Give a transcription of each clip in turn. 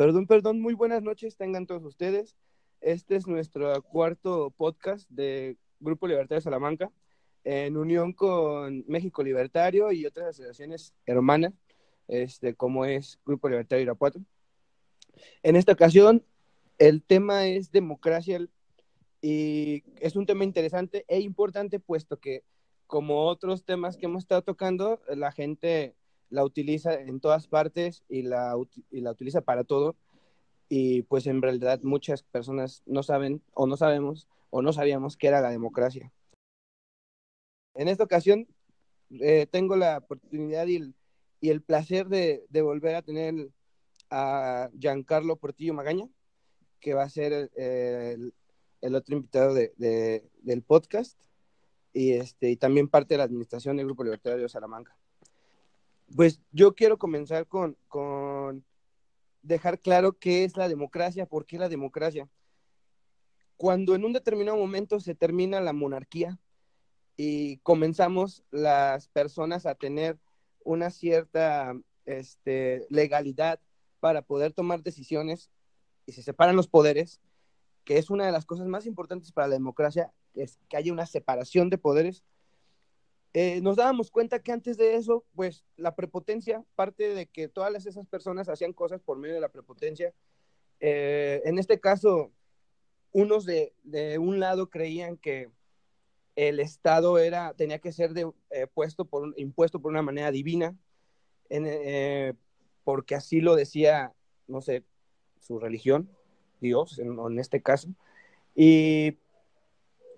Perdón, perdón, muy buenas noches tengan todos ustedes. Este es nuestro cuarto podcast de Grupo Libertario Salamanca, en unión con México Libertario y otras asociaciones hermanas, este, como es Grupo Libertario Irapuato. En esta ocasión, el tema es democracia y es un tema interesante e importante, puesto que, como otros temas que hemos estado tocando, la gente la utiliza en todas partes y la, y la utiliza para todo. Y pues en realidad muchas personas no saben o no sabemos o no sabíamos qué era la democracia. En esta ocasión eh, tengo la oportunidad y el, y el placer de, volver a tener a Giancarlo Portillo Magaña, que va a ser el, el, el otro invitado de, de, del podcast y, este, y también parte de la administración del Grupo Libertario de Salamanca. Pues yo quiero comenzar con, con dejar claro qué es la democracia, por qué la democracia. Cuando en un determinado momento se termina la monarquía y comenzamos las personas a tener una cierta este, legalidad para poder tomar decisiones y se separan los poderes, que es una de las cosas más importantes para la democracia, es que haya una separación de poderes, eh, nos dábamos cuenta que antes de eso, pues la prepotencia, parte de que todas esas personas hacían cosas por medio de la prepotencia. Eh, en este caso, unos de, de, un lado creían que el Estado era, tenía que ser de, eh, puesto por, impuesto por una manera divina, porque así lo decía, no sé, su religión, Dios en, en este caso, y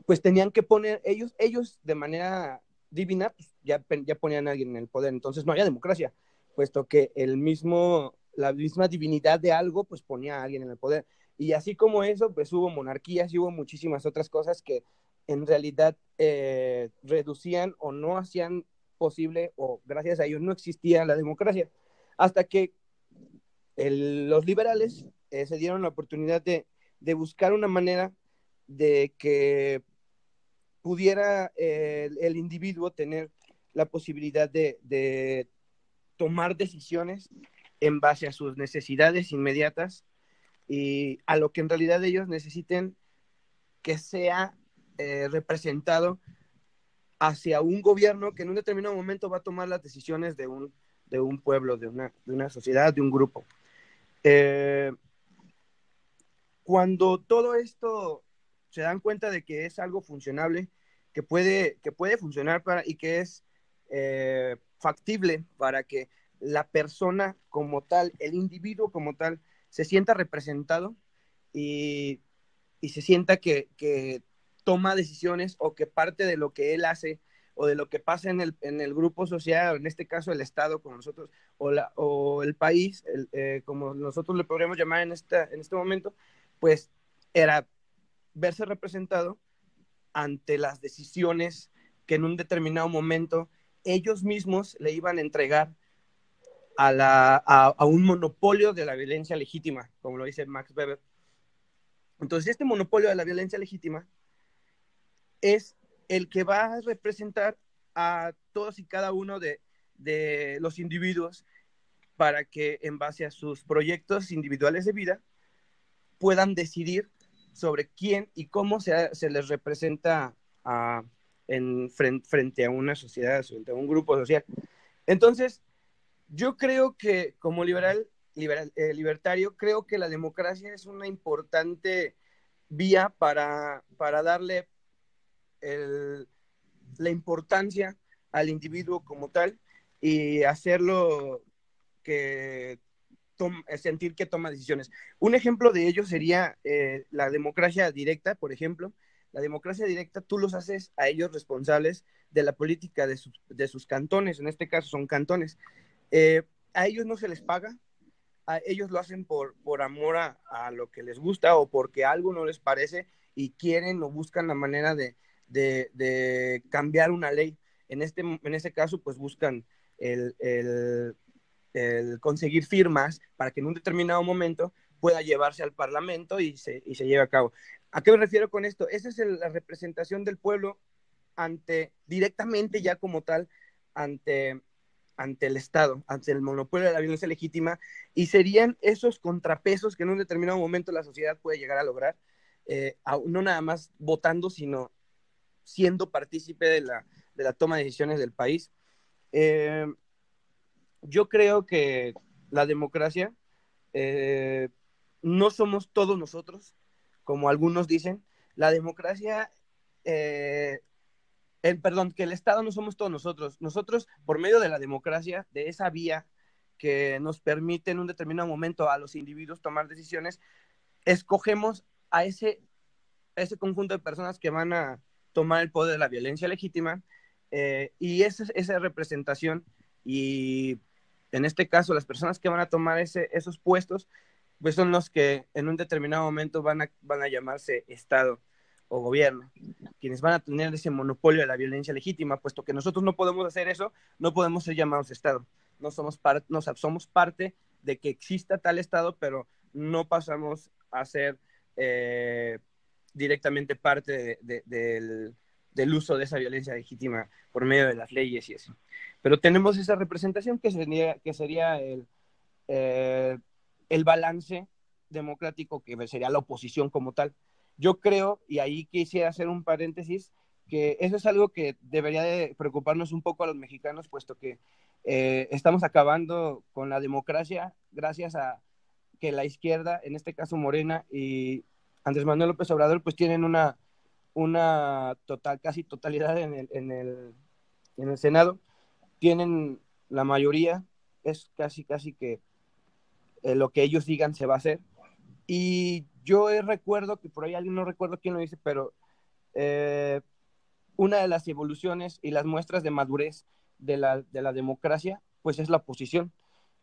pues tenían que poner ellos, ellos de manera divina, pues ya, ya ponían a alguien en el poder, entonces no había democracia, puesto que el mismo, la misma divinidad de algo, pues ponía a alguien en el poder. Y así como eso, pues hubo monarquías y hubo muchísimas otras cosas que en realidad eh, reducían o no hacían posible, o gracias a ellos no existía la democracia, hasta que los liberales eh, se dieron la oportunidad de, de buscar una manera de que pudiera eh, el individuo tener la posibilidad de, tomar decisiones en base a sus necesidades inmediatas y a lo que en realidad ellos necesiten que sea eh, representado hacia un gobierno que en un determinado momento va a tomar las decisiones de un, de un pueblo, de una, de una sociedad, de un grupo. Eh, cuando todo esto se dan cuenta de que es algo funcionable, que puede, que puede funcionar para, y que es eh, factible para que la persona como tal, el individuo como tal, se sienta representado y, y se sienta que, que, toma decisiones o que parte de lo que él hace o de lo que pasa en el, en el grupo social, en este caso el Estado como nosotros, o, la, o el país, el, eh, como nosotros le podríamos llamar en, esta, en este momento, pues era verse representado ante las decisiones que en un determinado momento ellos mismos le iban a entregar a, la, a, un monopolio de la violencia legítima, como lo dice Max Weber. Entonces, este monopolio de la violencia legítima es el que va a representar a todos y cada uno de, de los individuos para que en base a sus proyectos individuales de vida puedan decidir sobre quién y cómo se, se les representa en, frente, frente, a una sociedad, frente a un grupo social. Entonces, yo creo que como liberal, liberal eh, libertario, creo que la democracia es una importante vía para, para darle el, la importancia al individuo como tal y hacerlo que sentir que toma decisiones. Un ejemplo de ello sería eh, la democracia directa, por ejemplo. La democracia directa, tú los haces a ellos responsables de la política de, su, de sus cantones, en este caso son cantones. Eh, a ellos no se les paga, a ellos lo hacen por, por amor a, a, lo que les gusta o porque algo no les parece y quieren o buscan la manera de, de, de cambiar una ley. En este, en este caso, pues buscan el, el, el conseguir firmas para que en un determinado momento pueda llevarse al Parlamento y se, y se lleve a cabo. ¿A qué me refiero con esto? Esa es la representación del pueblo ante, directamente ya como tal, ante, ante el Estado, ante el monopolio de la violencia legítima, y serían esos contrapesos que en un determinado momento la sociedad puede llegar a lograr, eh, no nada más votando, sino siendo partícipe de la, de la toma de decisiones del país. Eh, yo creo que la democracia eh, no somos todos nosotros, como algunos dicen. La democracia, eh, el, perdón, que el Estado no somos todos nosotros. Nosotros, por medio de la democracia, de esa vía que nos permite en un determinado momento a los individuos tomar decisiones, escogemos a ese, ese conjunto de personas que van a tomar el poder de la violencia legítima eh, y esa, esa representación y en este caso las personas que van a tomar ese, esos puestos pues son los que en un determinado momento van a, llamarse Estado o gobierno, quienes van a tener ese monopolio de la violencia legítima, puesto que nosotros no podemos hacer eso, no podemos ser llamados Estado. No somos, no, somos parte de que exista tal Estado, pero no pasamos a ser eh, directamente parte del, uso de esa violencia legítima por medio de las leyes y eso. Pero tenemos esa representación que sería, el, eh, el balance democrático que sería la oposición como tal. Yo creo, y ahí quisiera hacer un paréntesis, que eso es algo que debería de preocuparnos un poco a los mexicanos, puesto que eh, estamos acabando con la democracia gracias a que la izquierda, en este caso Morena y Andrés Manuel López Obrador, pues tienen una, una total, casi totalidad en el, en el, en el Senado, tienen la mayoría, es casi, casi que eh, lo que ellos digan se va a hacer. Y yo recuerdo que por ahí alguien no recuerdo quién lo dice, pero eh, una de las evoluciones y las muestras de madurez de la, de la democracia, pues es la oposición,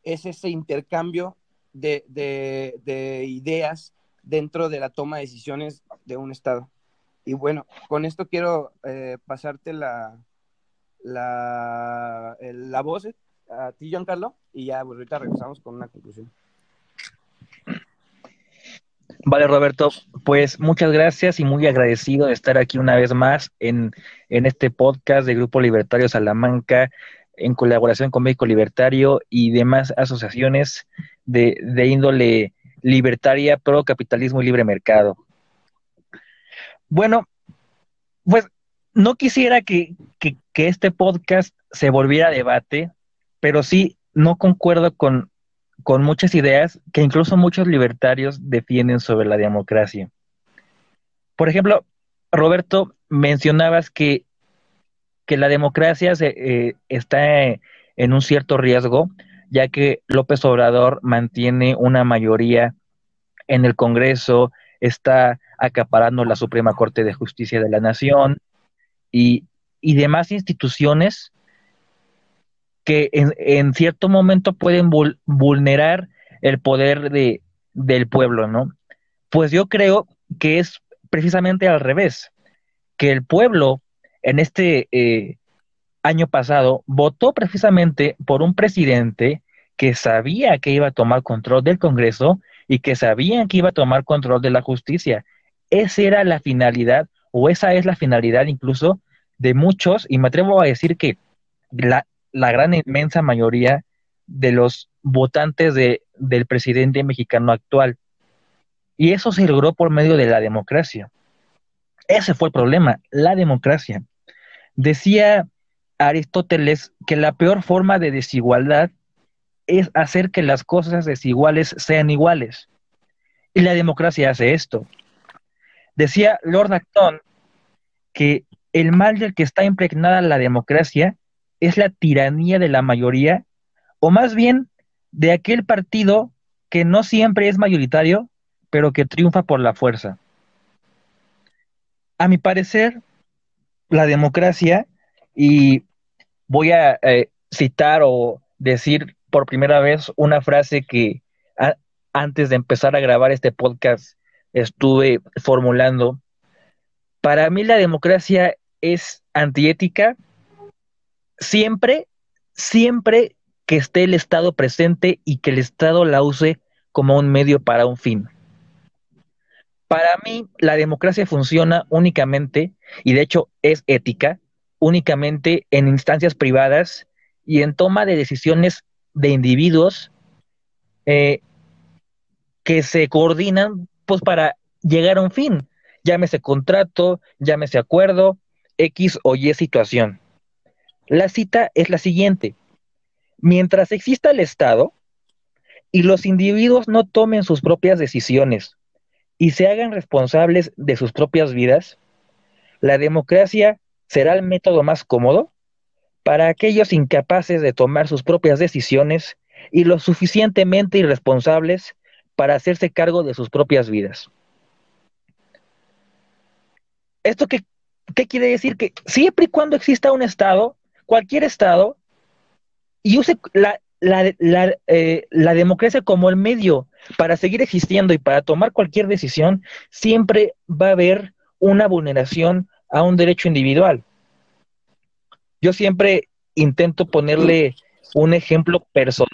es ese intercambio de, de, ideas dentro de la toma de decisiones de un Estado. Y bueno, con esto quiero eh, pasarte la, la, la voz a ti, Giancarlo, y ya pues, ahorita regresamos con una conclusión. Vale, Roberto, pues muchas gracias y muy agradecido de estar aquí una vez más en, este podcast de Grupo Libertario Salamanca, en colaboración con México Libertario y demás asociaciones de, índole libertaria, pro capitalismo y libre mercado. Bueno, pues no quisiera que, que este podcast se volviera debate, pero sí no concuerdo con con muchas ideas que incluso muchos libertarios defienden sobre la democracia. Por ejemplo, Roberto, mencionabas que, que la democracia se, eh, está en un cierto riesgo, ya que López Obrador mantiene una mayoría en el Congreso, está acaparando la Suprema Corte de Justicia de la Nación y, y demás instituciones que en, cierto momento pueden vulnerar el poder de, del pueblo, ¿no? Pues yo creo que es precisamente al revés, que el pueblo en este eh, año pasado votó precisamente por un presidente que sabía que iba a tomar control del Congreso y que sabía que iba a tomar control de la justicia. Esa era la finalidad, o esa es la finalidad incluso de muchos, y me atrevo a decir que la, la gran inmensa mayoría de los votantes de, del presidente mexicano actual. Y eso se logró por medio de la democracia. Ese fue el problema, la democracia. Decía Aristóteles que la peor forma de desigualdad es hacer que las cosas desiguales sean iguales. Y la democracia hace esto. Decía Lord Acton que el mal del que está impregnada la democracia es la tiranía de la mayoría, o más bien de aquel partido que no siempre es mayoritario, pero que triunfa por la fuerza. A mi parecer, la democracia, y voy a eh, citar o decir por primera vez una frase que antes de empezar a grabar este podcast estuve formulando. Para mí la democracia es antiética, siempre, siempre que esté el Estado presente y que el Estado la use como un medio para un fin. Para mí, la democracia funciona únicamente, y de hecho es ética, únicamente en instancias privadas y en toma de decisiones de individuos eh, que se coordinan pues para llegar a un fin, llámese contrato, llámese acuerdo, X o Y situación. La cita es la siguiente. Mientras exista el Estado y los individuos no tomen sus propias decisiones y se hagan responsables de sus propias vidas, la democracia será el método más cómodo para aquellos incapaces de tomar sus propias decisiones y lo suficientemente irresponsables para hacerse cargo de sus propias vidas. ¿Esto qué, quiere decir? Que siempre y cuando exista un Estado, cualquier Estado, y use la, eh, la, democracia como el medio para seguir existiendo y para tomar cualquier decisión, siempre va a haber una vulneración a un derecho individual. Yo siempre intento ponerle un ejemplo personal,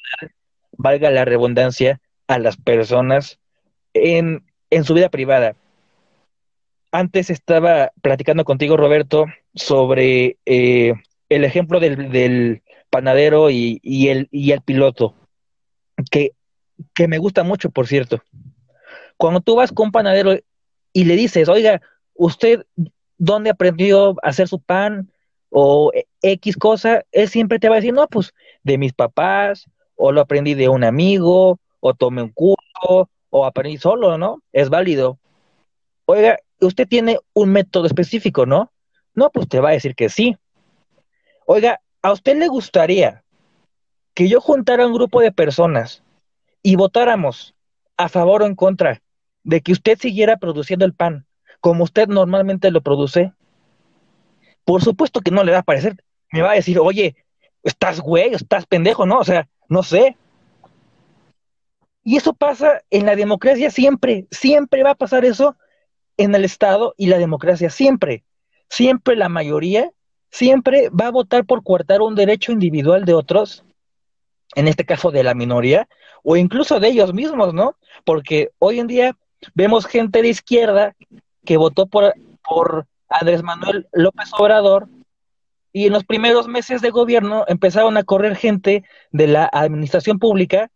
valga la redundancia, a las personas en su vida privada. Antes estaba platicando contigo, Roberto, sobre eh, el ejemplo del, panadero y, el, piloto, que, que me gusta mucho, por cierto. Cuando tú vas con un panadero y le dices, oiga, ¿usted dónde aprendió a hacer su pan? O X cosa, él siempre te va a decir, no, pues de mis papás, o lo aprendí de un amigo, o tomé un curso, o aprendí solo, ¿no? Es válido. Oiga, usted tiene un método específico, ¿no? No, pues te va a decir que sí. Oiga, ¿a usted le gustaría que yo juntara un grupo de personas y votáramos a favor o en contra de que usted siguiera produciendo el pan como usted normalmente lo produce? Por supuesto que no le va a parecer. Me va a decir, oye, estás güey, estás pendejo, ¿no? O sea, no sé. Y eso pasa en la democracia siempre, siempre va a pasar eso en el Estado y la democracia siempre, siempre la mayoría, siempre va a votar por coartar un derecho individual de otros, en este caso de la minoría, o incluso de ellos mismos, ¿no? Porque hoy en día vemos gente de izquierda que votó por, por Andrés Manuel López Obrador y en los primeros meses de gobierno empezaron a correr gente de la administración pública,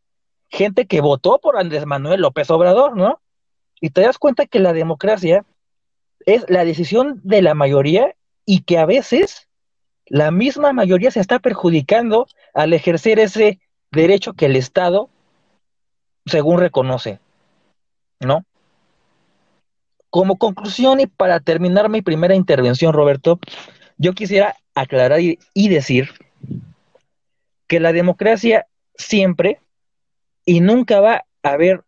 gente que votó por Andrés Manuel López Obrador, ¿no? Y te das cuenta que la democracia es la decisión de la mayoría y que a veces la misma mayoría se está perjudicando al ejercer ese derecho que el Estado, según reconoce, ¿no? Como conclusión y para terminar mi primera intervención, Roberto, yo quisiera aclarar y, y decir que la democracia siempre y nunca va a haber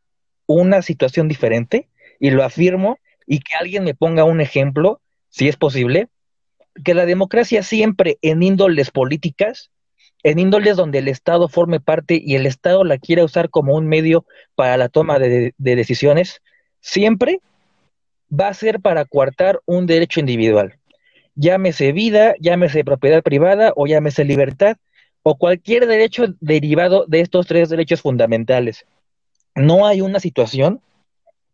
una situación diferente y lo afirmo y que alguien me ponga un ejemplo, si es posible, que la democracia siempre en índoles políticas, en índoles donde el Estado forme parte y el Estado la quiera usar como un medio para la toma de, de decisiones, siempre va a ser para coartar un derecho individual. Llámese vida, llámese propiedad privada o llámese libertad o cualquier derecho derivado de estos tres derechos fundamentales no hay una situación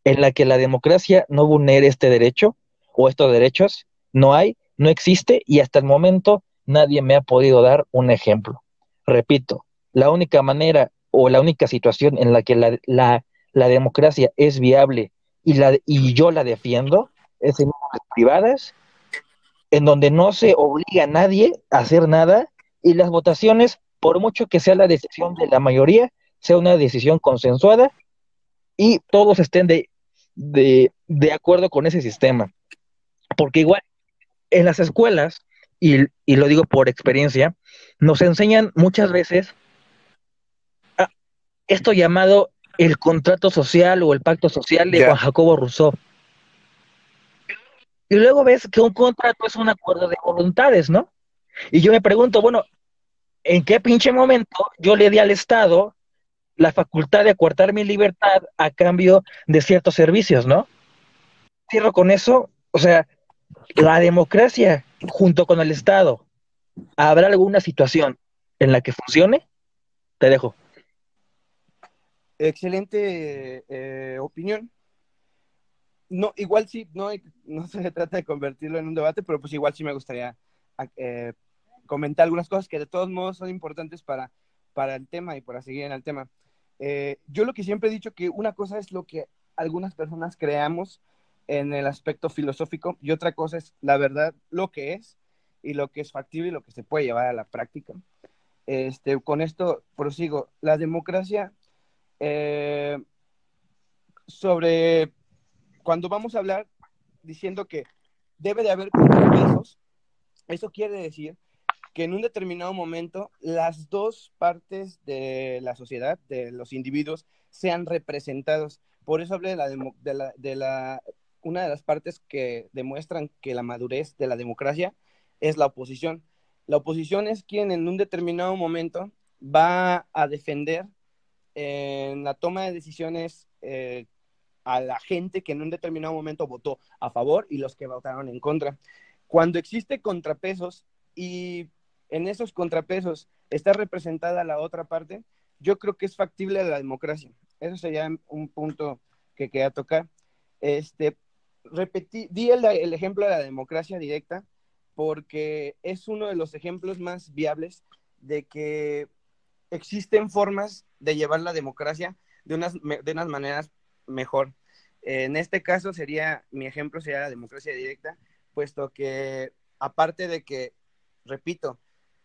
en la que la democracia no vulnere este derecho o estos derechos. No hay, no existe y hasta el momento nadie me ha podido dar un ejemplo. Repito, la única manera o la única situación en la que la, democracia es viable y, la, y yo la defiendo es en las privadas, en donde no se obliga a nadie a hacer nada y las votaciones, por mucho que sea la decisión de la mayoría, sea una decisión consensuada y todos estén de, de, acuerdo con ese sistema. Porque igual en las escuelas, y, lo digo por experiencia, nos enseñan muchas veces esto llamado el contrato social o el pacto social de Juan Jacobo Rousseau. Y luego ves que un contrato es un acuerdo de voluntades, ¿no? Y yo me pregunto, bueno, ¿en qué pinche momento yo le di al Estado la facultad de acortar mi libertad a cambio de ciertos servicios, ¿no? Cierro con eso, o sea, la democracia junto con el Estado, ¿habrá alguna situación en la que funcione? Te dejo. Excelente eh, opinión. No, igual sí, no, no se trata de convertirlo en un debate, pero pues igual sí me gustaría eh, comentar algunas cosas que de todos modos son importantes para, para el tema y para seguir en el tema. Eh, yo lo que siempre he dicho que una cosa es lo que algunas personas creamos en el aspecto filosófico y otra cosa es la verdad, lo que es y lo que es factible y lo que se puede llevar a la práctica. Este, con esto prosigo. La democracia, eh, sobre cuando vamos a hablar diciendo que debe de haber contrapesos, eso quiere decir que en un determinado momento las dos partes de la sociedad, de los individuos, sean representados. Por eso hablé de la, de una de las partes que demuestran que la madurez de la democracia es la oposición. La oposición es quien en un determinado momento va a defender en la toma de decisiones eh, a la gente que en un determinado momento votó a favor y los que votaron en contra. Cuando existe contrapesos y en esos contrapesos está representada la otra parte, yo creo que es factible la democracia. Eso sería un punto que quería tocar. Este, repetí, di el, el ejemplo de la democracia directa porque es uno de los ejemplos más viables de que existen formas de llevar la democracia de unas, de unas maneras mejor. En este caso sería, mi ejemplo sería la democracia directa, puesto que aparte de que, repito,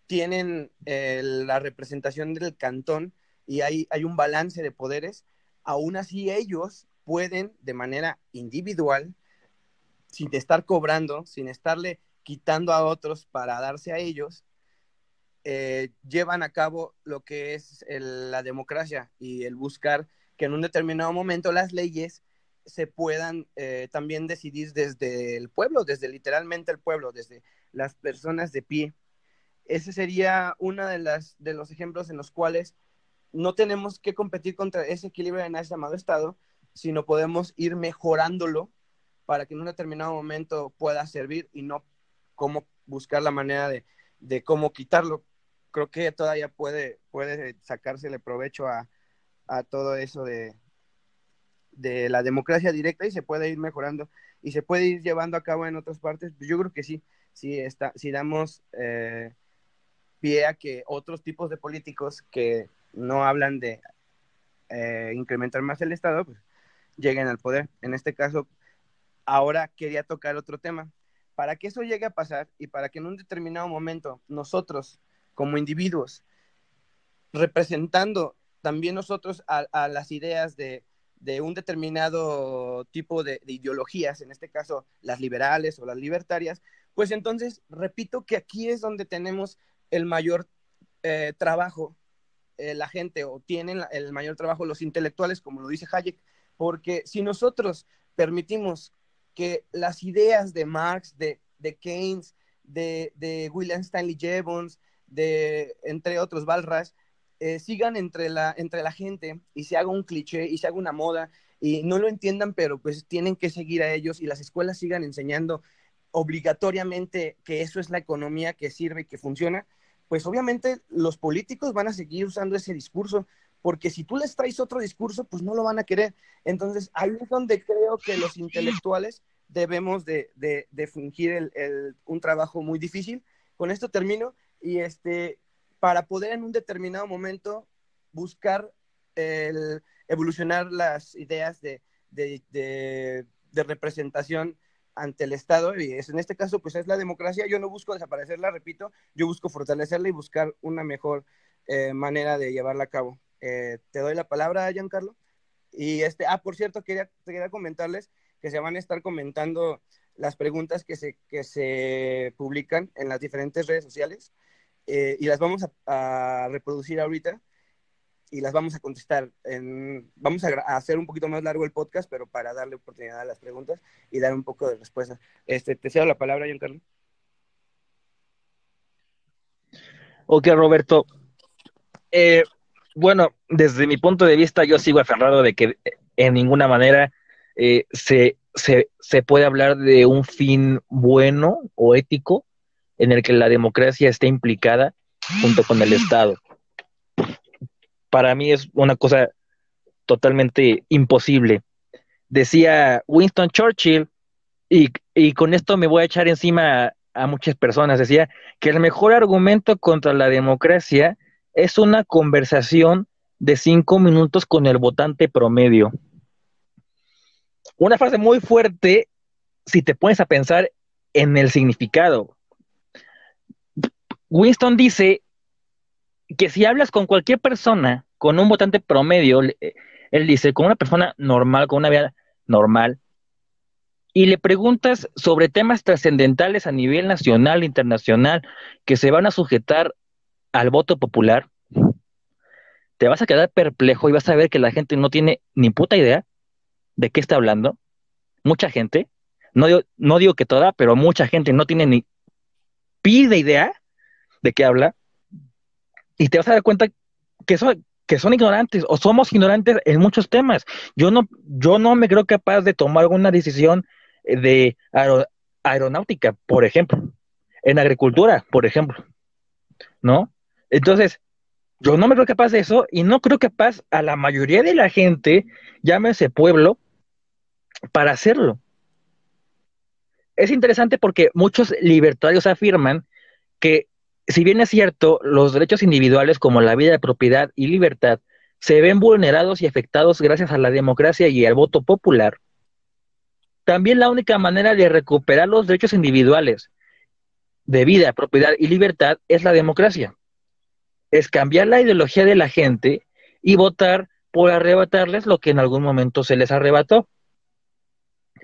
tienen eh, la representación del cantón y hay, hay un balance de poderes, aún así ellos pueden de manera individual, sin estar cobrando, sin estarle quitando a otros para darse a ellos, eh, llevan a cabo lo que es la democracia y el buscar que en un determinado momento las leyes se puedan eh, también decidir desde el pueblo, desde literalmente el pueblo, desde las personas de pie. Ese sería uno de, las, de los ejemplos en los cuales no tenemos que competir contra ese equilibrio en ese llamado Estado, sino podemos ir mejorándolo para que en un determinado momento pueda servir y no cómo buscar la manera de, de cómo quitarlo. Creo que todavía puede, puede sacársele provecho a, a todo eso de, de la democracia directa y se puede ir mejorando y se puede ir llevando a cabo en otras partes. Yo creo que sí, sí está, si damos eh, pie a que otros tipos de políticos que no hablan de eh, incrementar más el Estado, pues lleguen al poder. En este caso, ahora quería tocar otro tema. Para que eso llegue a pasar y para que en un determinado momento nosotros, como individuos, representando también nosotros a, las ideas de, un determinado tipo de, ideologías, en este caso las liberales o las libertarias, pues entonces repito que aquí es donde tenemos el mayor eh, trabajo eh, la gente o tienen el mayor trabajo los intelectuales, como lo dice Hayek, porque si nosotros permitimos que las ideas de Marx, de, Keynes, de, William Stanley Jevons, de, entre otros, Balras, eh, sigan entre la, entre la gente y se haga un cliché y se haga una moda y no lo entiendan, pero pues tienen que seguir a ellos y las escuelas sigan enseñando obligatoriamente que eso es la economía que sirve y que funciona, pues obviamente los políticos van a seguir usando ese discurso, porque si tú les traes otro discurso, pues no lo van a querer. Entonces, ahí es donde creo que los intelectuales debemos de, de, fungir un trabajo muy difícil. Con esto termino y este, para poder en un determinado momento buscar el, evolucionar las ideas de, de, representación ante el Estado, y es, en este caso, pues es la democracia. Yo no busco desaparecerla, repito, yo busco fortalecerla y buscar una mejor eh, manera de llevarla a cabo. Eh, te doy la palabra, Giancarlo. Y este, ah, por cierto, quería, quería comentarles que se van a estar comentando las preguntas que se, que se publican en las diferentes redes sociales eh, y las vamos a, a reproducir ahorita y las vamos a contestar. En, vamos a, hacer un poquito más largo el podcast, pero para darle oportunidad a las preguntas y dar un poco de respuesta. Este, te cedo la palabra, Giancarlo. Ok, Roberto. Eh, bueno, desde mi punto de vista, yo sigo aferrado de que en ninguna manera eh, se, se, se puede hablar de un fin bueno o ético en el que la democracia esté implicada junto con el Estado para mí es una cosa totalmente imposible. Decía Winston Churchill, y, con esto me voy a echar encima a muchas personas. Decía que el mejor argumento contra la democracia es una conversación de cinco minutos con el votante promedio. Una frase muy fuerte si te pones a pensar en el significado. Winston dice que si hablas con cualquier persona, con un votante promedio, él dice, con una persona normal, con una vida normal, y le preguntas sobre temas trascendentales a nivel nacional, internacional, que se van a sujetar al voto popular, te vas a quedar perplejo y vas a ver que la gente no tiene ni puta idea de qué está hablando. Mucha gente, no digo, no digo que toda, pero mucha gente no tiene ni pide idea de qué habla. Y te vas a dar cuenta que son, que son ignorantes o somos ignorantes en muchos temas. Yo no, yo no me creo capaz de tomar alguna decisión eh, de aeronáutica, por ejemplo, en agricultura, por ejemplo, ¿no? Entonces, yo no me creo capaz de eso y no creo capaz a la mayoría de la gente, llámese pueblo, para hacerlo. Es interesante porque muchos libertarios afirman que, si bien es cierto, los derechos individuales como la vida propiedad y libertad se ven vulnerados y afectados gracias a la democracia y al voto popular, también la única manera de recuperar los derechos individuales de vida, propiedad y libertad es la democracia. Es cambiar la ideología de la gente y votar por arrebatarles lo que en algún momento se les arrebató.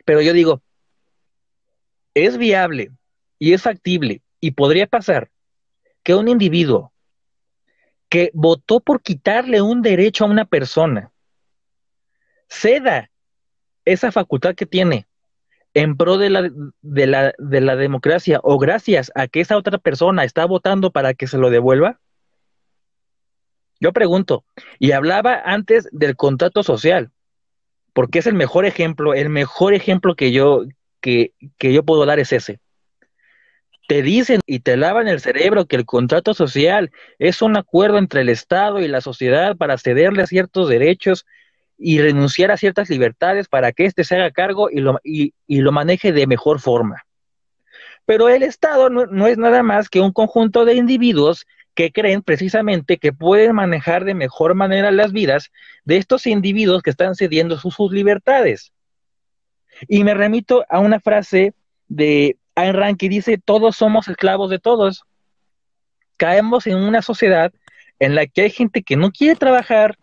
Pero yo digo, es viable y es factible y podría pasar que un individuo que votó por quitarle un derecho a una persona ceda esa facultad que tiene en pro de la, de la, de la democracia o gracias a que esa otra persona está votando para que se lo devuelva? Yo pregunto, y hablaba antes del contrato social, porque es el mejor ejemplo, el mejor ejemplo que yo, que, que yo puedo dar es ese. Te dicen y te lavan el cerebro que el contrato social es un acuerdo entre el Estado y la sociedad para cederle ciertos derechos y renunciar a ciertas libertades para que éste se haga cargo y lo, y, lo maneje de mejor forma. Pero el Estado no, es nada más que un conjunto de individuos que creen precisamente que pueden manejar de mejor manera las vidas de estos individuos que están cediendo sus libertades. Y me remito a una frase de Ayn Rand que dice, todos somos esclavos de todos. Caemos en una sociedad en la que hay gente que no quiere trabajar,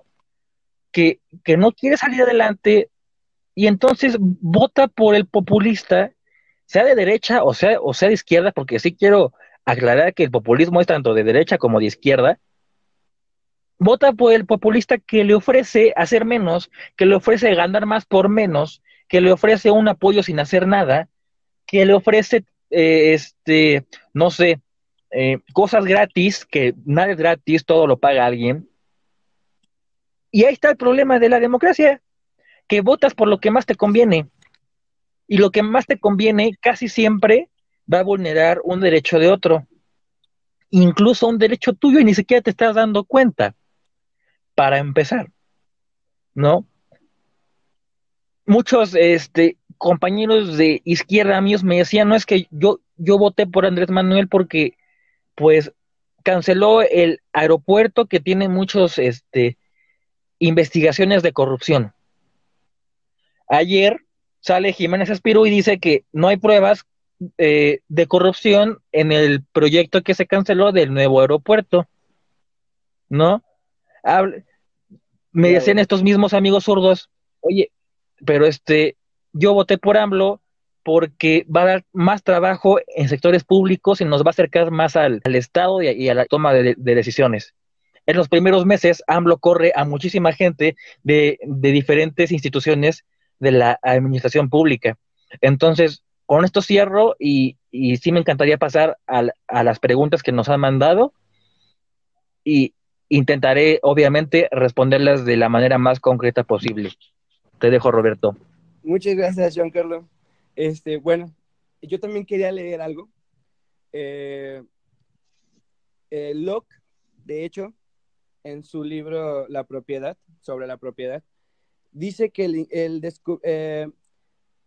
que, no quiere salir adelante y entonces vota por el populista, sea de derecha o sea, o sea de izquierda, porque sí quiero aclarar que el populismo es tanto de derecha como de izquierda, vota por el populista que le ofrece hacer menos, que le ofrece ganar más por menos, que le ofrece un apoyo sin hacer nada, que le ofrece, eh, este, no sé, eh, cosas gratis, que nada es gratis, todo lo paga alguien, y ahí está el problema de la democracia, que votas por lo que más te conviene. Y lo que más te conviene casi siempre va a vulnerar un derecho de otro, incluso un derecho tuyo y ni siquiera te estás dando cuenta, para empezar, ¿no? Muchos este, compañeros de izquierda míos me decían, no es que yo, yo voté por Andrés Manuel porque pues canceló el aeropuerto que tiene muchos este, investigaciones de corrupción. Ayer sale Jiménez Espiro y dice que no hay pruebas eh, de corrupción en el proyecto que se canceló del nuevo aeropuerto. ¿No? me decían estos mismos amigos zurdos, oye, pero este, yo voté por AMLO porque va a dar más trabajo en sectores públicos y nos va a acercar más al, Estado y a, la toma de decisiones en los primeros meses AMLO corre a muchísima gente de, diferentes instituciones de la administración pública. Entonces, con esto cierro y, y sí me encantaría pasar a, las preguntas que nos han mandado y intentaré, obviamente, responderlas de la manera más concreta posible. Te dejo, Roberto. Muchas gracias, Juan Carlos. Este, bueno, yo también quería leer algo. Eh, eh, Locke, de hecho, en su libro La propiedad, sobre la propiedad, dice que el, eh,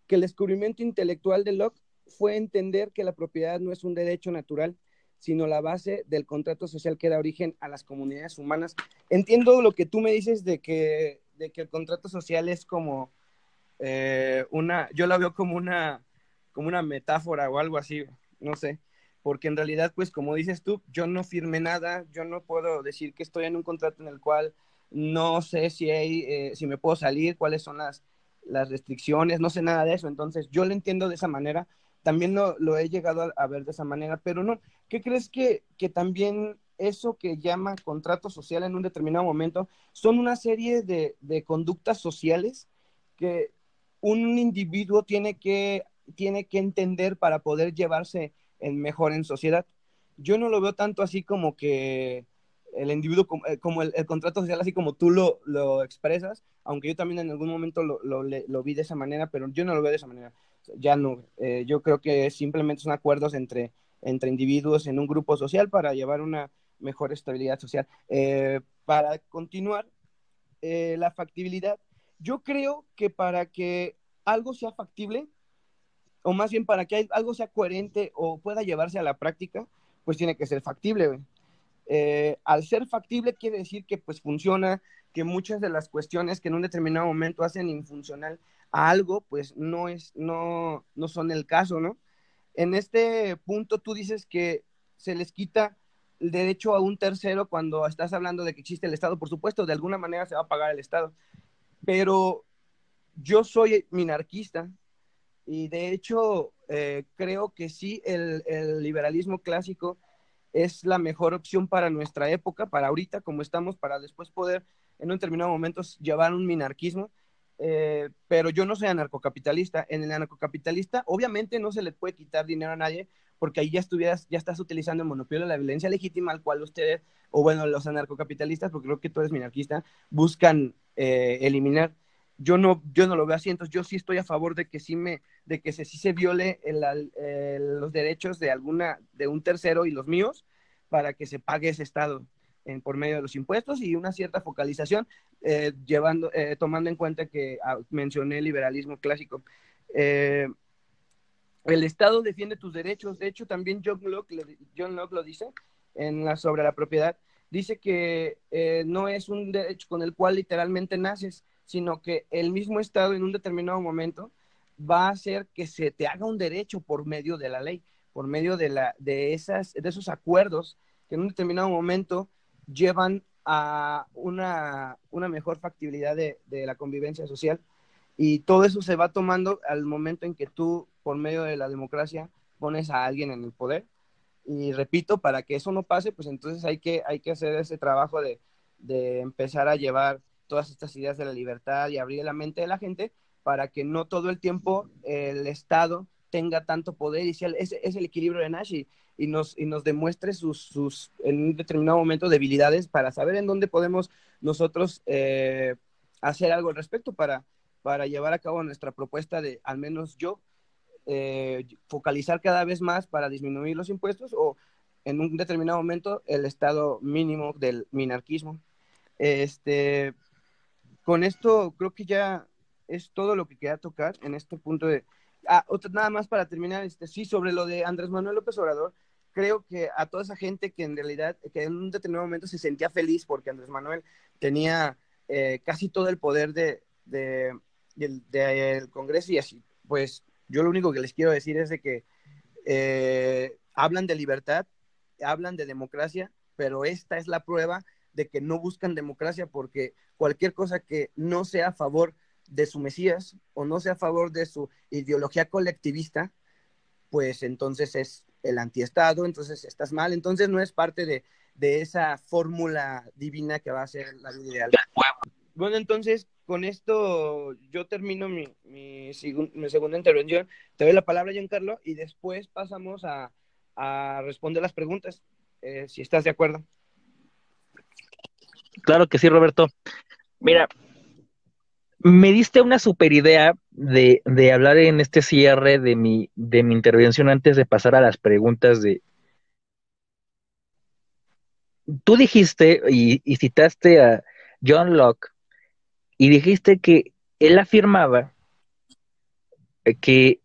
que el descubrimiento intelectual de Locke fue entender que la propiedad no es un derecho natural, sino la base del contrato social que da origen a las comunidades humanas. Entiendo lo que tú me dices de que, de que el contrato social es como eh, una, yo la veo como una, como una metáfora o algo así, no sé, porque en realidad, pues como dices tú, yo no firmé nada, yo no puedo decir que estoy en un contrato en el cual no sé si, hay, eh, si me puedo salir, cuáles son las, las restricciones, no sé nada de eso, entonces yo lo entiendo de esa manera, también lo, lo he llegado a, ver de esa manera, pero no, ¿qué crees que, que también eso que llama contrato social en un determinado momento son una serie de, de conductas sociales que un individuo tiene que, tiene que entender para poder llevarse en mejor en sociedad. Yo no lo veo tanto así como que el individuo, como, eh, el, contrato social, así como tú lo, lo, expresas, aunque yo también en algún momento lo, lo, lo, vi de esa manera, pero yo no lo veo de esa manera. Ya no, eh, yo creo que simplemente son acuerdos entre, entre individuos en un grupo social para llevar una mejor estabilidad social. Eh, para continuar, la factibilidad yo creo que para que algo sea factible, o más bien para que algo sea coherente o pueda llevarse a la práctica, pues tiene que ser factible. Eh, al ser factible quiere decir que pues funciona, que muchas de las cuestiones que en un determinado momento hacen infuncional a algo, pues no, es, no, no son el caso, ¿no? En este punto tú dices que se les quita el derecho a un tercero cuando estás hablando de que existe el Estado, por supuesto, de alguna manera se va a pagar el Estado pero yo soy minarquista y de hecho eh, creo que sí, el, liberalismo clásico es la mejor opción para nuestra época, para ahorita como estamos, para después poder en un determinado momento llevar un minarquismo. Eh, pero yo no soy anarcocapitalista. En el anarcocapitalista, obviamente no se le puede quitar dinero a nadie, porque ahí ya estuvieras, ya estás utilizando el monopolio de la violencia legítima, al cual ustedes, o bueno, los anarcocapitalistas, porque creo que tú eres minarquista, buscan eh, eliminar. Yo no, yo no lo veo así, entonces yo sí estoy a favor de que sí me, de que se, sí se viole los derechos de alguna, de un tercero y los míos, para que se pague ese Estado en, por medio de los impuestos y una cierta focalización, eh, llevando, eh, tomando en cuenta que ah, mencioné el liberalismo clásico. Eh, el Estado defiende tus derechos. De hecho, también John Locke, John Locke lo dice en la, sobre la propiedad. Dice que eh, no es un derecho con el cual literalmente naces, sino que el mismo Estado en un determinado momento va a hacer que se te haga un derecho por medio de la ley, por medio de, la, de, esas, de esos acuerdos que en un determinado momento llevan a una, una mejor factibilidad de, de la convivencia social. Y todo eso se va tomando al momento en que tú por medio de la democracia pones a alguien en el poder. Y repito, para que eso no pase, pues entonces hay que, hay que hacer ese trabajo de, de empezar a llevar todas estas ideas de la libertad y abrir la mente de la gente para que no todo el tiempo el Estado tenga tanto poder y sea, es, es el equilibrio de Nash y, nos, y nos demuestre sus, sus, en un determinado momento, debilidades para saber en dónde podemos nosotros eh, hacer algo al respecto para, para llevar a cabo nuestra propuesta de, al menos yo, eh, focalizar cada vez más para disminuir los impuestos o en un determinado momento el estado mínimo del minarquismo. Este, con esto creo que ya es todo lo que quería tocar en este punto de... Ah, otra, nada más para terminar, este, sí, sobre lo de Andrés Manuel López Obrador, creo que a toda esa gente que en realidad, que en un determinado momento se sentía feliz porque Andrés Manuel tenía eh, casi todo el poder de, de, del Congreso y así, pues yo lo único que les quiero decir es de que eh, hablan de libertad, hablan de democracia, pero esta es la prueba de que no buscan democracia porque cualquier cosa que no sea a favor de su Mesías o no sea a favor de su ideología colectivista, pues entonces es el antiestado, entonces estás mal, entonces no es parte de, de esa fórmula divina que va a ser la vida ideal. Bueno, entonces con esto yo termino mi, mi, segunda intervención. Te doy la palabra, Giancarlo, y después pasamos a, responder las preguntas, eh, si estás de acuerdo. Claro que sí, Roberto. Mira, me diste una super idea de, hablar en este cierre de mi, de mi intervención antes de pasar a las preguntas de... Tú dijiste y citaste a John Locke y dijiste que él afirmaba que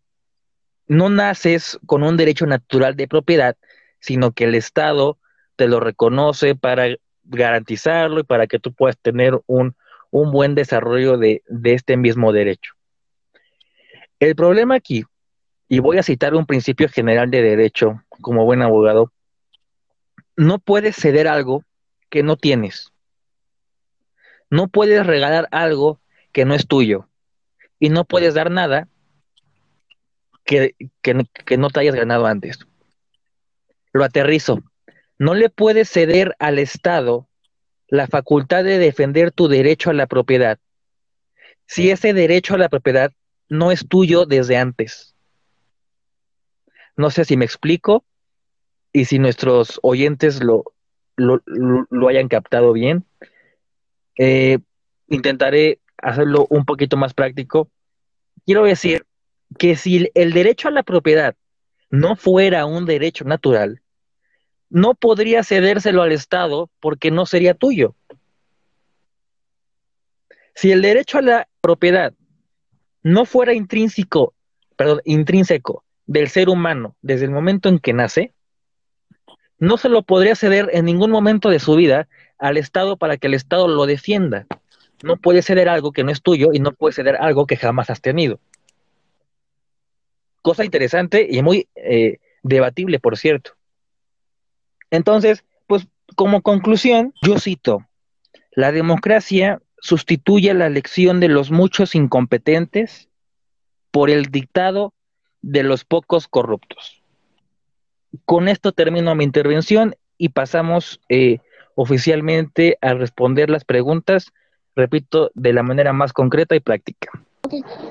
no naces con un derecho natural de propiedad, sino que el Estado te lo reconoce para garantizarlo y para que tú puedas tener un, buen desarrollo de, de este mismo derecho. El problema aquí, y voy a citar un principio general de derecho como buen abogado, no puedes ceder algo que no tienes. No puedes regalar algo que no es tuyo. Y no puedes dar nada que, que, no te hayas ganado antes. Lo aterrizo. No le puedes ceder al Estado la facultad de defender tu derecho a la propiedad si ese derecho a la propiedad no es tuyo desde antes. No sé si me explico y si nuestros oyentes lo, lo, hayan captado bien. Eh, intentaré hacerlo un poquito más práctico. Quiero decir que si el derecho a la propiedad no fuera un derecho natural, no podría cedérselo al Estado porque no sería tuyo. Si el derecho a la propiedad no fuera intrínseco, perdón, intrínseco del ser humano desde el momento en que nace, no se lo podría ceder en ningún momento de su vida al Estado para que el Estado lo defienda. No puede ceder algo que no es tuyo y no puede ceder algo que jamás has tenido. Cosa interesante y muy eh, debatible, por cierto. Entonces, pues como conclusión, yo cito, la democracia sustituye la elección de los muchos incompetentes por el dictado de los pocos corruptos. Con esto termino mi intervención y pasamos eh, oficialmente a responder las preguntas, repito, de la manera más concreta y práctica.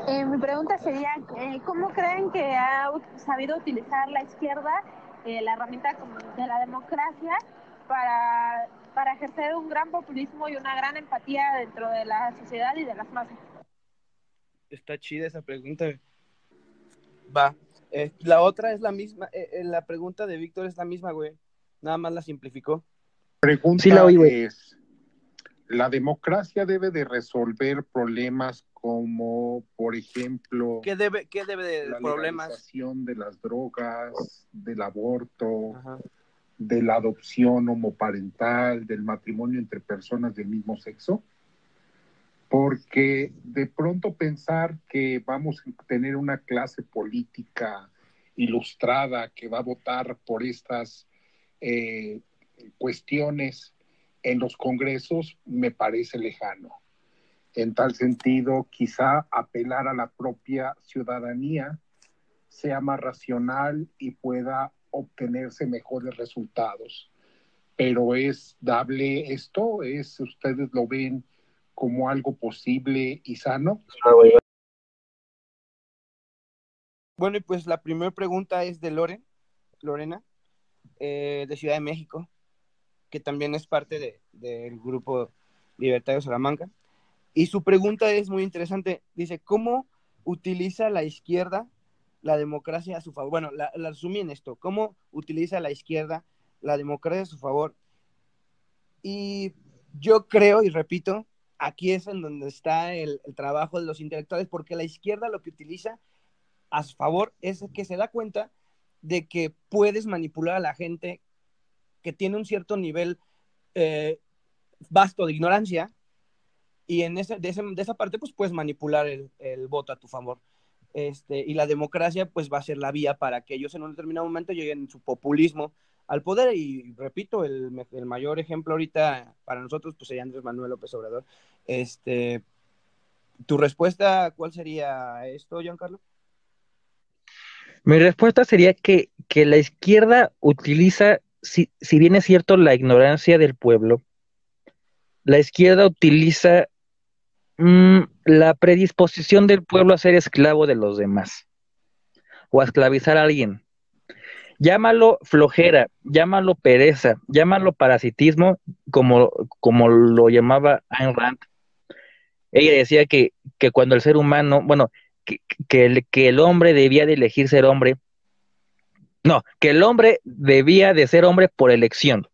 Eh, mi pregunta sería, eh, ¿cómo creen que ha sabido utilizar la izquierda la herramienta de la democracia para para ejercer un gran populismo y una gran empatía dentro de la sociedad y de las masas? Está chida esa pregunta. Va. Eh, la otra es la misma, eh, eh, la pregunta de Víctor es la misma, güey. Nada más la simplificó. Pregunta sí, la es, ¿la democracia debe de resolver problemas como, por ejemplo... ¿Qué debe, qué debe de la problemas? de las drogas, del aborto, Ajá de la adopción homoparental, del matrimonio entre personas del mismo sexo, porque de pronto pensar que vamos a tener una clase política ilustrada que va a votar por estas eh, cuestiones en los congresos me parece lejano. En tal sentido, quizá apelar a la propia ciudadanía sea más racional y pueda obtenerse mejores resultados. Pero es dable esto, es ustedes lo ven como algo posible y sano. Bueno, y pues la primera pregunta es de Loren, Lorena, eh, de Ciudad de México, que también es parte del grupo Libertario Salamanca. Y su pregunta es muy interesante. Dice, ¿cómo utiliza la izquierda la democracia a su favor. Bueno, la, resumí en esto, cómo utiliza la izquierda la democracia a su favor. Y yo creo, y repito, aquí es en donde está el, trabajo de los intelectuales, porque la izquierda lo que utiliza a su favor es que se da cuenta de que puedes manipular a la gente que tiene un cierto nivel eh, vasto de ignorancia y en ese, de, esa parte pues puedes manipular el, el voto a tu favor. Este, y la democracia pues va a ser la vía para que ellos en un determinado momento lleguen su populismo al poder y repito, el, mayor ejemplo ahorita para nosotros pues sería Andrés Manuel López Obrador. Este, ¿Tu respuesta cuál sería esto, Giancarlo? Mi respuesta sería que, que la izquierda utiliza, si, si bien es cierto, la ignorancia del pueblo, la izquierda utiliza Mm, la predisposición del pueblo a ser esclavo de los demás o a esclavizar a alguien. Llámalo flojera, llámalo pereza, llámalo parasitismo, como, como lo llamaba Ayn Rand. Ella decía que, que cuando el ser humano, bueno, que, que, el, que el hombre debía de elegir ser hombre, no, que el hombre debía de ser hombre por elección.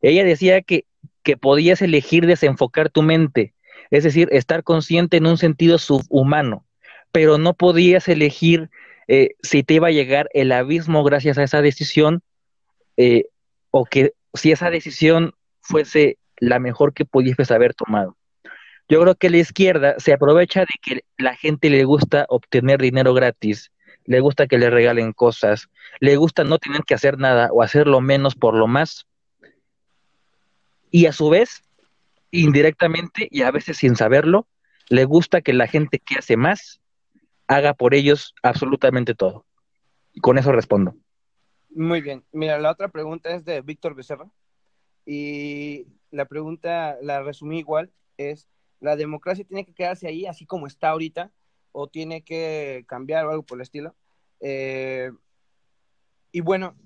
Ella decía que, que podías elegir desenfocar tu mente, es decir, estar consciente en un sentido subhumano, pero no podías elegir eh, si te iba a llegar el abismo gracias a esa decisión eh, o que si esa decisión fuese la mejor que pudieses haber tomado. Yo creo que la izquierda se aprovecha de que la gente le gusta obtener dinero gratis, le gusta que le regalen cosas, le gusta no tener que hacer nada o hacerlo menos por lo más. Y a su vez, indirectamente y a veces sin saberlo, le gusta que la gente que hace más haga por ellos absolutamente todo. Y con eso respondo. Muy bien. Mira, la otra pregunta es de Víctor Becerra. Y la pregunta, la resumí igual, es, ¿la democracia tiene que quedarse ahí así como está ahorita o tiene que cambiar o algo por el estilo? Eh, y bueno,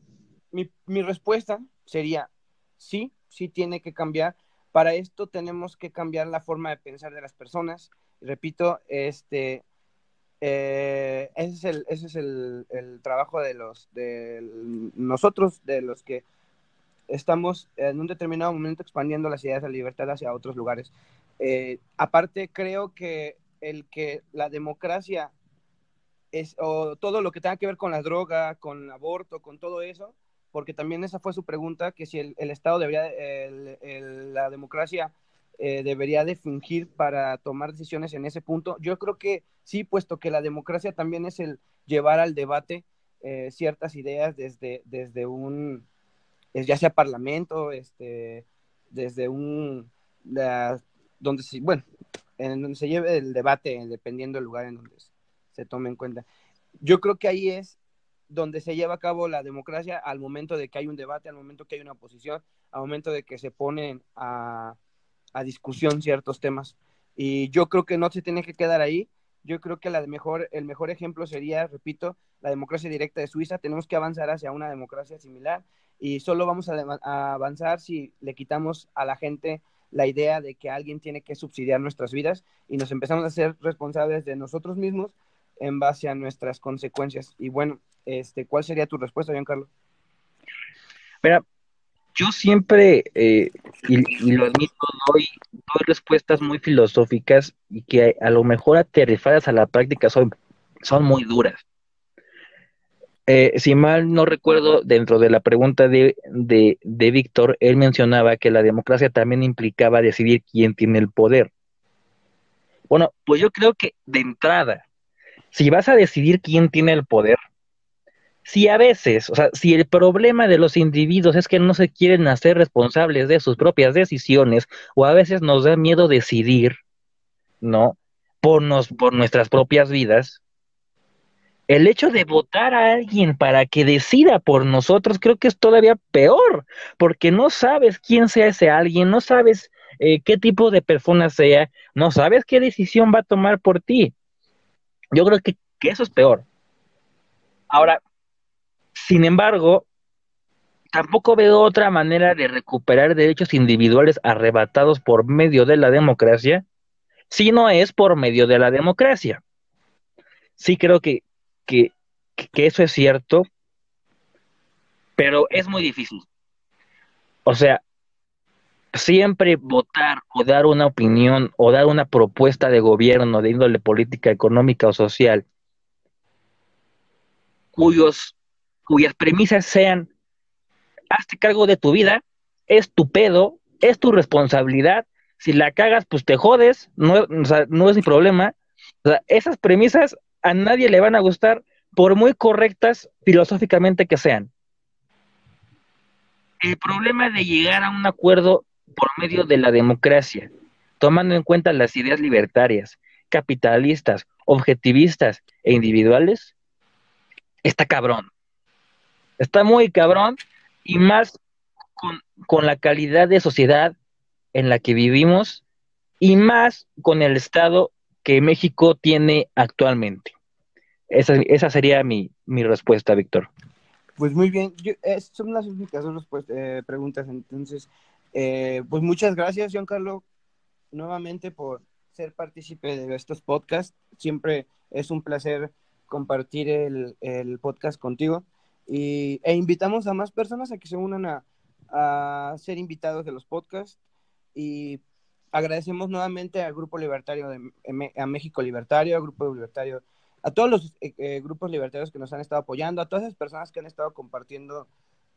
mi, mi respuesta sería, sí, sí tiene que cambiar. Para esto tenemos que cambiar la forma de pensar de las personas. Repito, este, eh, ese es, el, ese es el, el, trabajo de los de nosotros, de los que estamos en un determinado momento expandiendo las ideas de libertad hacia otros lugares. Eh, aparte, creo que el que la democracia es, o todo lo que tenga que ver con la droga, con el aborto, con todo eso, porque también esa fue su pregunta, que si el, el Estado debería, el, la democracia eh, debería de fingir para tomar decisiones en ese punto. Yo creo que sí, puesto que la democracia también es el llevar al debate eh, ciertas ideas desde, desde un, ya sea parlamento, este, desde un, donde se, bueno, en donde se lleve el debate, dependiendo del lugar en donde se tome en cuenta. Yo creo que ahí es donde se lleva a cabo la democracia al momento de que hay un debate, al momento que hay una oposición, al momento de que se ponen a, a discusión ciertos temas. Y yo creo que no se tiene que quedar ahí. Yo creo que la mejor, el mejor ejemplo sería, repito, la democracia directa de Suiza. Tenemos que avanzar hacia una democracia similar y solo vamos a, a avanzar si le quitamos a la gente la idea de que alguien tiene que subsidiar nuestras vidas y nos empezamos a ser responsables de nosotros mismos en base a nuestras consecuencias. Y bueno, este, ¿cuál sería tu respuesta, Giancarlo? Mira, yo siempre, eh, y, lo admito, doy, doy, respuestas muy filosóficas y que a, lo mejor aterrizadas a la práctica son, son muy duras. Eh, si mal no recuerdo, dentro de la pregunta de, de, de Víctor, él mencionaba que la democracia también implicaba decidir quién tiene el poder. Bueno, pues yo creo que de entrada, si vas a decidir quién tiene el poder, si a veces, o sea, si el problema de los individuos es que no se quieren hacer responsables de sus propias decisiones, o a veces nos da miedo decidir, ¿no? Por, nos, por nuestras propias vidas, el hecho de votar a alguien para que decida por nosotros creo que es todavía peor, porque no sabes quién sea ese alguien, no sabes eh, qué tipo de persona sea, no sabes qué decisión va a tomar por ti. Yo creo que, que eso es peor. Ahora, sin embargo, tampoco veo otra manera de recuperar derechos individuales arrebatados por medio de la democracia, si no es por medio de la democracia. Sí creo que, que, que eso es cierto, pero es muy difícil. O sea, siempre votar o dar una opinión o dar una propuesta de gobierno de índole política, económica o social, cuyos cuyas premisas sean, hazte cargo de tu vida, es tu pedo, es tu responsabilidad, si la cagas, pues te jodes, no, no es mi problema. Esas premisas a nadie le van a gustar, por muy correctas filosóficamente que sean. El problema de llegar a un acuerdo por medio de la democracia, tomando en cuenta las ideas libertarias, capitalistas, objetivistas e individuales, está cabrón. Está muy cabrón y más con, la calidad de sociedad en la que vivimos y más con el estado que México tiene actualmente. Esa, esa sería mi, mi respuesta, Víctor. Pues muy bien, eh, son las únicas dos eh, preguntas, entonces, eh, pues muchas gracias, Giancarlo, nuevamente por ser partícipe de estos podcasts. Siempre es un placer compartir el, el podcast contigo. Y, e invitamos a más personas a que se unan a, a ser invitados de los podcasts y agradecemos nuevamente al Grupo Libertario, de, a México Libertario, al Grupo Libertario a todos los eh, grupos libertarios que nos han estado apoyando, a todas esas personas que han estado compartiendo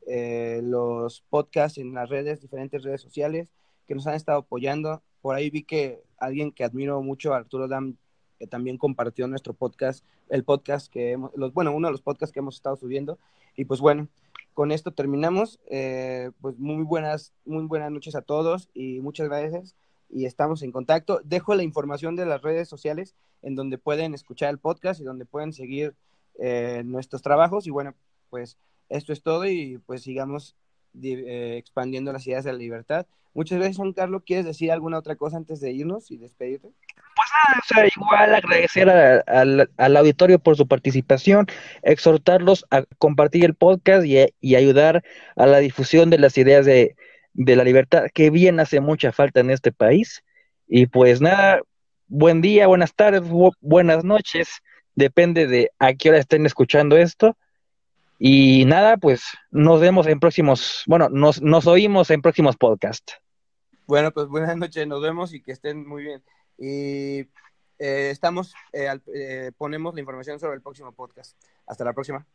los podcasts en las redes, diferentes redes sociales, que nos han estado apoyando. Por ahí vi que alguien que admiro mucho, Arturo Dam, que también compartió nuestro podcast, el podcast que hemos, los, bueno, uno de los podcasts que hemos estado subiendo. Y pues bueno, con esto terminamos. Eh, pues muy buenas, muy buenas noches a todos y muchas gracias. Y estamos en contacto. Dejo la información de las redes sociales en donde pueden escuchar el podcast y donde pueden seguir eh, nuestros trabajos. Y bueno, pues esto es todo y pues sigamos eh, expandiendo las ideas de la libertad. Muchas gracias, Juan Carlos. ¿Quieres decir alguna otra cosa antes de irnos y despedirte? Pues nada, o sea, igual agradecer al auditorio por su participación, exhortarlos a compartir el podcast y, ayudar a la difusión de las ideas de, de la libertad, que bien hace mucha falta en este país. Y pues nada, buen día, buenas tardes, buenas noches, depende de a qué hora estén escuchando esto. Y nada, pues nos vemos en próximos, bueno, nos, nos oímos en próximos podcasts. Bueno, pues buenas noches, nos vemos y que estén muy bien. Y eh, estamos, eh, eh, ponemos la información sobre el próximo podcast. Hasta la próxima.